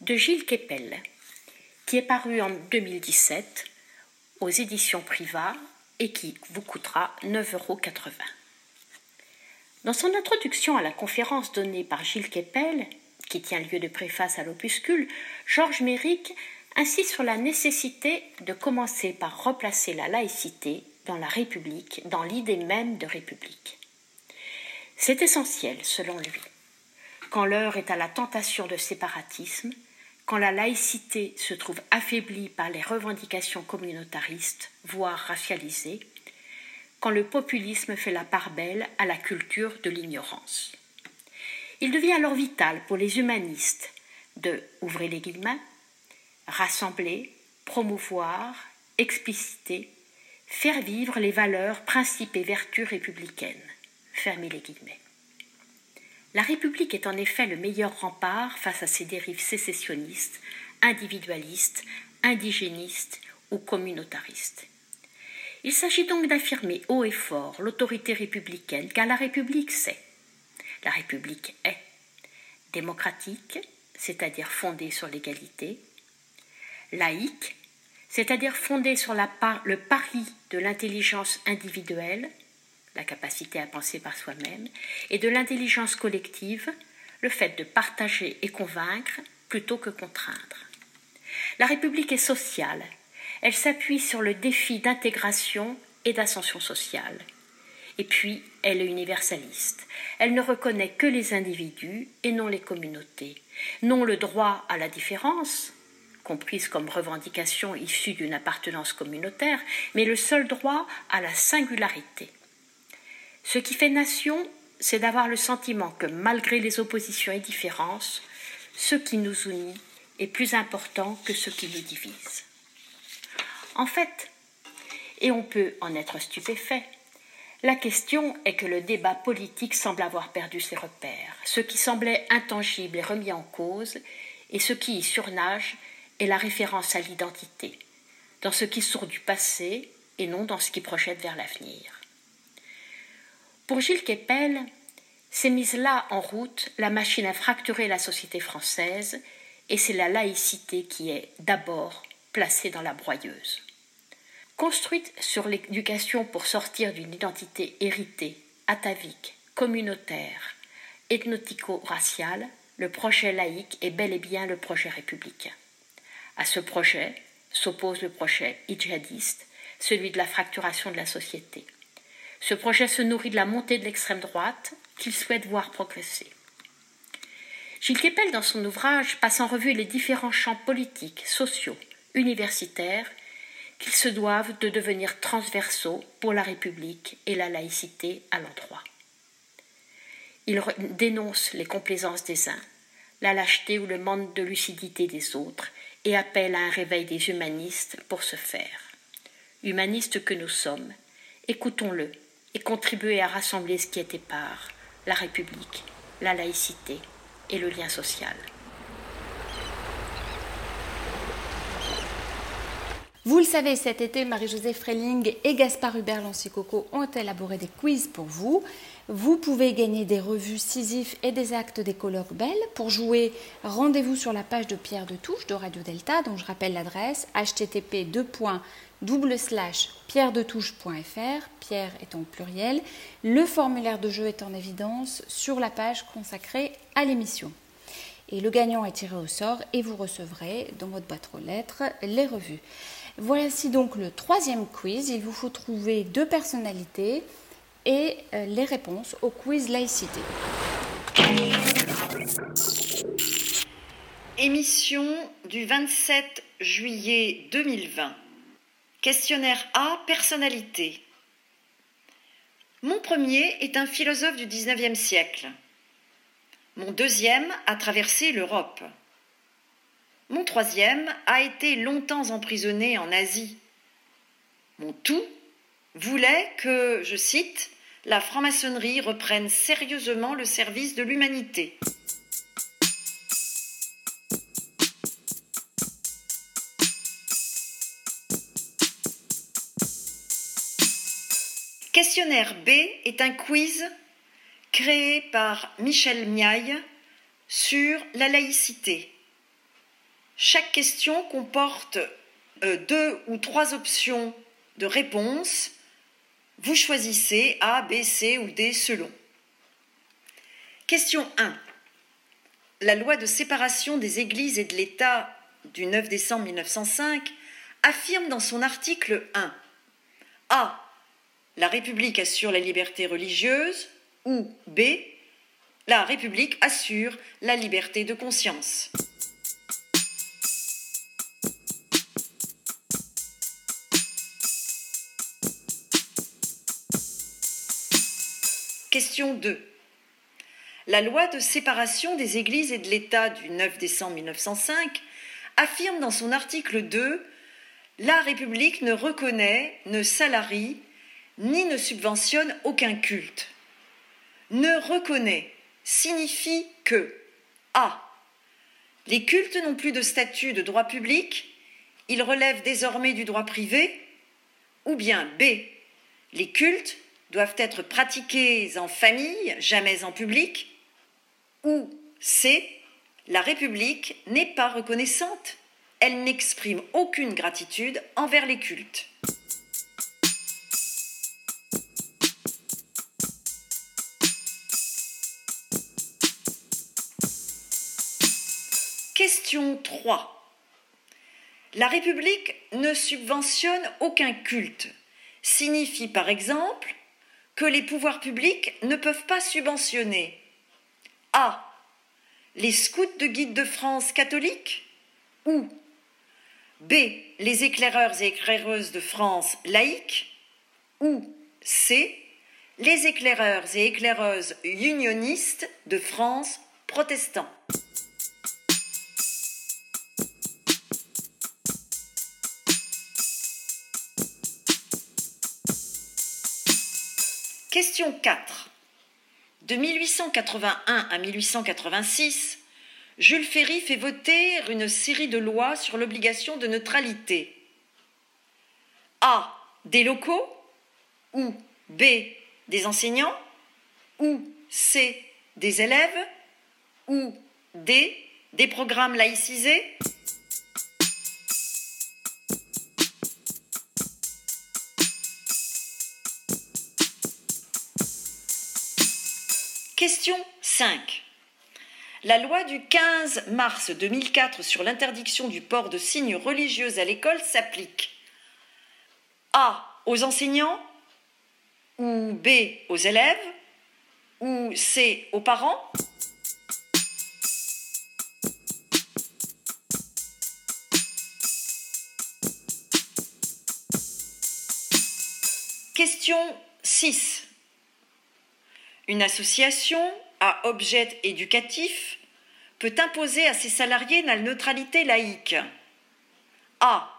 de Gilles Kepel, qui est paru en 2017 aux éditions Privat et qui vous coûtera 9,80 euros. Dans son introduction à la conférence donnée par Gilles Kepel, qui tient lieu de préface à l'opuscule, Georges Méric insiste sur la nécessité de commencer par replacer la laïcité dans la République, dans l'idée même de République. C'est essentiel, selon lui. Quand l'heure est à la tentation de séparatisme, quand la laïcité se trouve affaiblie par les revendications communautaristes, voire racialisées, quand le populisme fait la part belle à la culture de l'ignorance. Il devient alors vital pour les humanistes de, ouvrez les guillemets, rassembler, promouvoir, expliciter, faire vivre les valeurs, principes et vertus républicaines. Fermez les guillemets. La République est en effet le meilleur rempart face à ces dérives sécessionnistes, individualistes, indigénistes ou communautaristes. Il s'agit donc d'affirmer haut et fort l'autorité républicaine, car la République c'est. La République est démocratique, c'est-à-dire fondée sur l'égalité, laïque, c'est-à-dire fondée sur le pari de l'intelligence individuelle, la capacité à penser par soi-même, et de l'intelligence collective, le fait de partager et convaincre plutôt que contraindre. La République est sociale, elle s'appuie sur le défi d'intégration et d'ascension sociale. Et puis, elle est universaliste. Elle ne reconnaît que les individus et non les communautés, non le droit à la différence, comprise comme revendication issue d'une appartenance communautaire, mais le seul droit à la singularité. Ce qui fait nation, c'est d'avoir le sentiment que malgré les oppositions et différences, ce qui nous unit est plus important que ce qui nous divise. En fait, et on peut en être stupéfait, la question est que le débat politique semble avoir perdu ses repères. Ce qui semblait intangible est remis en cause, et ce qui y surnage est la référence à l'identité, dans ce qui sort du passé et non dans ce qui projette vers l'avenir. Pour Gilles Kepel, s'est mise là en route la machine à fracturer la société française, et c'est la laïcité qui est d'abord placée dans la broyeuse. Construite sur l'éducation pour sortir d'une identité héritée, atavique, communautaire, ethnotico-raciale, le projet laïque est bel et bien le projet républicain. À ce projet s'oppose le projet djihadiste, celui de la fracturation de la société. Ce projet se nourrit de la montée de l'extrême droite qu'il souhaite voir progresser. Gilles Kepel, dans son ouvrage, passe en revue les différents champs politiques, sociaux, universitaires qu'ils se doivent de devenir transversaux pour la République et la laïcité à l'endroit. Il dénonce les complaisances des uns, la lâcheté ou le manque de lucidité des autres et appelle à un réveil des humanistes pour ce faire. Humanistes que nous sommes, écoutons-le et contribuez à rassembler ce qui est épars, la République, la laïcité et le lien social. Vous le savez, cet été, Marie-Josée Freling et Gaspard Hubert Lancicoco ont élaboré des quiz pour vous. Vous pouvez gagner des revues Sisyphe et des actes des colloques Belles. Pour jouer, rendez-vous sur la page de Pierre de Touche de Radio Delta, dont je rappelle l'adresse http pierredetouche.fr, Pierre étant pluriel. Le formulaire de jeu est en évidence sur la page consacrée à l'émission. Et le gagnant est tiré au sort et vous recevrez dans votre boîte aux lettres les revues. Voici donc le troisième quiz. Il vous faut trouver deux personnalités et euh, les réponses au quiz laïcité. Émission du 27 juillet 2020. Questionnaire A, personnalité. Mon premier est un philosophe du 19e siècle. Mon deuxième a traversé l'Europe. Mon troisième a été longtemps emprisonné en Asie. Mon tout voulait que, je cite, la franc-maçonnerie reprenne sérieusement le service de l'humanité. Questionnaire B est un quiz créé par Michel Miaille sur la laïcité. Chaque question comporte euh, deux ou trois options de réponse. Vous choisissez A, B, C ou D selon. Question 1. La loi de séparation des églises et de l'État du 9 décembre 1905 affirme dans son article 1 A. La République assure la liberté religieuse ou B. La République assure la liberté de conscience. Question 2. La loi de séparation des églises et de l'État du 9 décembre 1905 affirme dans son article 2 La République ne reconnaît, ne salarie, ni ne subventionne aucun culte. Ne reconnaît signifie que A. Les cultes n'ont plus de statut de droit public, ils relèvent désormais du droit privé, ou bien B. Les cultes doivent être pratiquées en famille, jamais en public, ou C. La République n'est pas reconnaissante, elle n'exprime aucune gratitude envers les cultes. Question 3. La République ne subventionne aucun culte. Signifie par exemple que les pouvoirs publics ne peuvent pas subventionner A. Les scouts de guide de France catholiques ou B. Les éclaireurs et éclaireuses de France laïques ou C. Les éclaireurs et éclaireuses unionistes de France protestants. Question 4. De 1881 à 1886, Jules Ferry fait voter une série de lois sur l'obligation de neutralité. A. Des locaux ou B. Des enseignants ou C. Des élèves ou D. Des programmes laïcisés? Question 5. La loi du 15 mars 2004 sur l'interdiction du port de signes religieux à l'école s'applique A. aux enseignants ou B. aux élèves ou C. aux parents Question 6. Une association à objet éducatif peut imposer à ses salariés la neutralité laïque. A.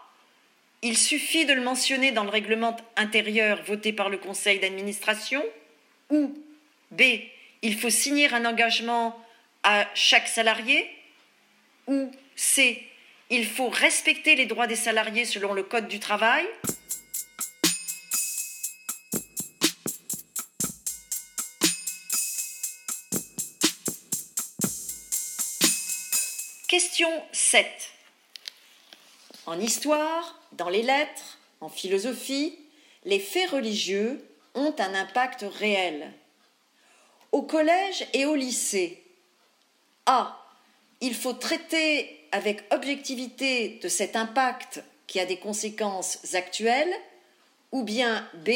Il suffit de le mentionner dans le règlement intérieur voté par le conseil d'administration. Ou B. Il faut signer un engagement à chaque salarié. Ou C. Il faut respecter les droits des salariés selon le Code du travail. Question 7. En histoire, dans les lettres, en philosophie, les faits religieux ont un impact réel. Au collège et au lycée, A. Il faut traiter avec objectivité de cet impact qui a des conséquences actuelles, ou bien B.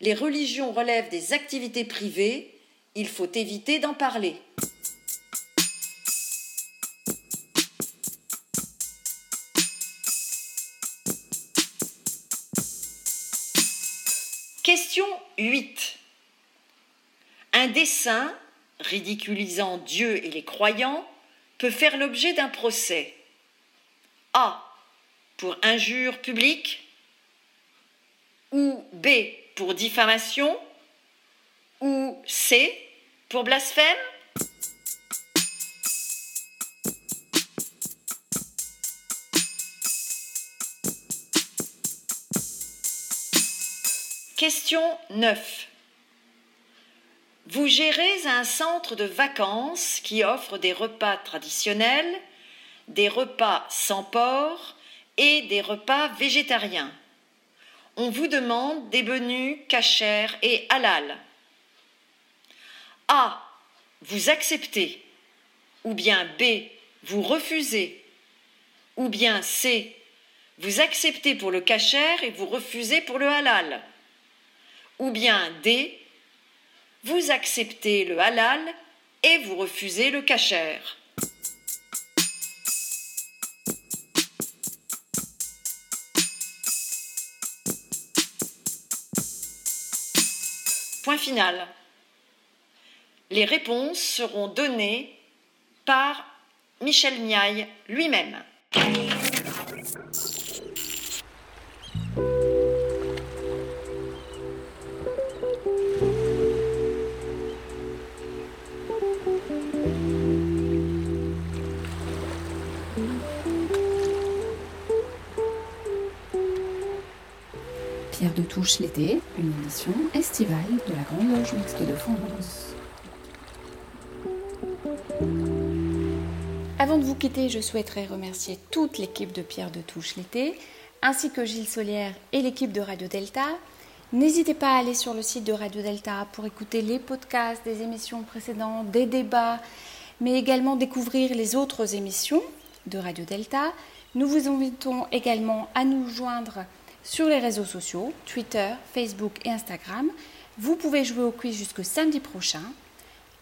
Les religions relèvent des activités privées, il faut éviter d'en parler. Question 8. Un dessin ridiculisant Dieu et les croyants peut faire l'objet d'un procès. A. Pour injure publique ou B. Pour diffamation ou C. Pour blasphème Question 9. Vous gérez un centre de vacances qui offre des repas traditionnels, des repas sans porc et des repas végétariens. On vous demande des menus cachers et halal. A. Vous acceptez. Ou bien B. Vous refusez. Ou bien C. Vous acceptez pour le cachère et vous refusez pour le halal ou bien D. Vous acceptez le halal et vous refusez le kasher. Point final. Les réponses seront données par Michel Miaille lui-même. Touche l'été, une émission estivale de la Grande Loge Mixte de France. Avant de vous quitter, je souhaiterais remercier toute l'équipe de Pierre de Touche l'été, ainsi que Gilles Solière et l'équipe de Radio Delta. N'hésitez pas à aller sur le site de Radio Delta pour écouter les podcasts des émissions précédentes, des débats, mais également découvrir les autres émissions de Radio Delta. Nous vous invitons également à nous joindre sur les réseaux sociaux, Twitter, Facebook et Instagram. Vous pouvez jouer au quiz jusque samedi prochain.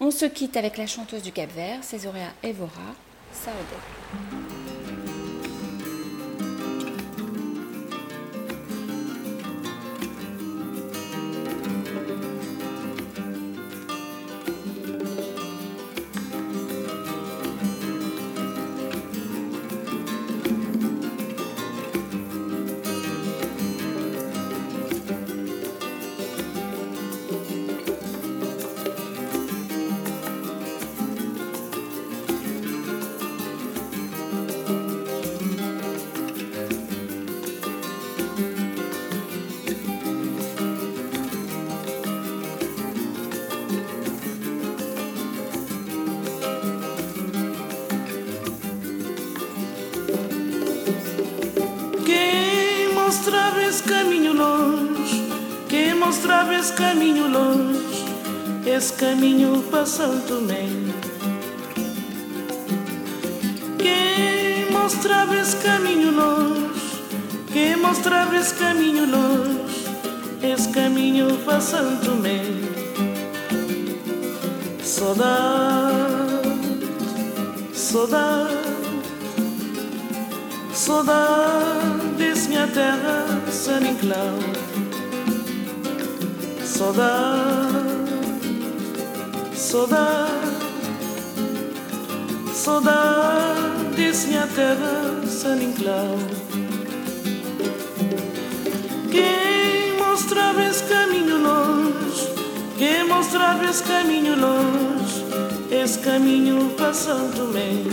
On se quitte avec la chanteuse du Cap Vert, Césoria Evora, Saoudé. Esse caminho para Santo. Quem mostrava esse caminho longe, quem mostrava esse caminho longe, esse caminho para Santo. Saudade, saudade, saudade desse minha terra, San Inclau. Saudade, saudade, saudade desse minha terra, San Inclau. Quem mostrava esse caminho longe, quem mostrava esse caminho longe, esse caminho Santo Tomé.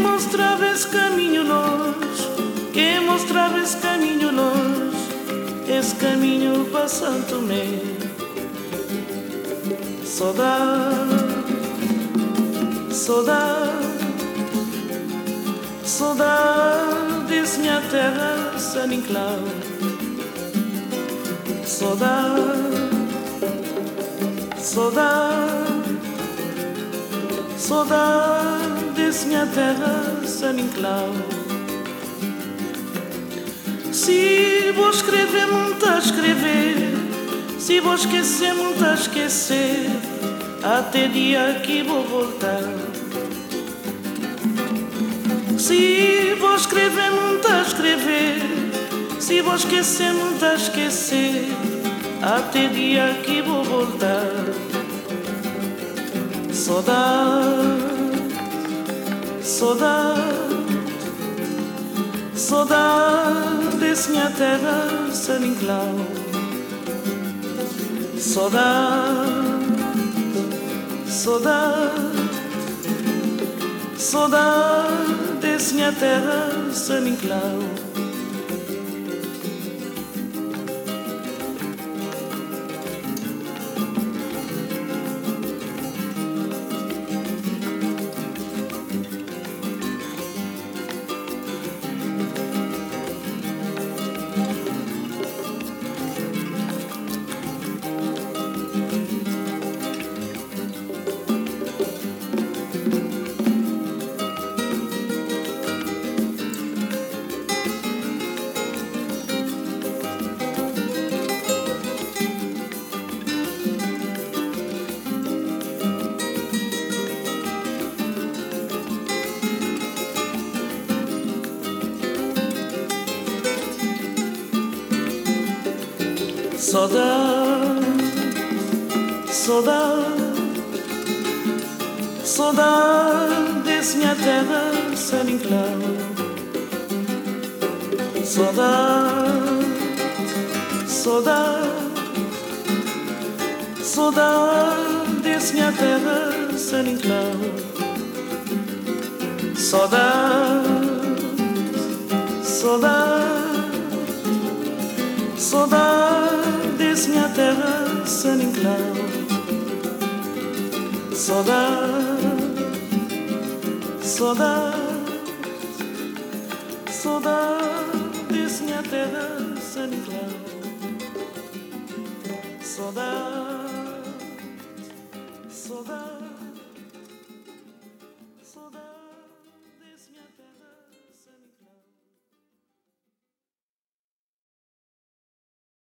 mostrava esse caminho longe, quem mostrava esse caminho longe, esse caminho Tomé. Saudade, saudade, saudade desse minha terra, San Inclau. Saudade, saudade, saudade desse minha terra, San Inclau. Se vou escrever, muito a escrever. Se vou esquecer, muito a esquecer. Até dia que vou voltar. Se vou escrever, muito a escrever. Se vou esquecer, muito a esquecer. Até dia que vou voltar. Saudade Saudade, saudade desse minha terra, San Inclau. Saudade, saudade, saudade desse minha terra, San Inclau.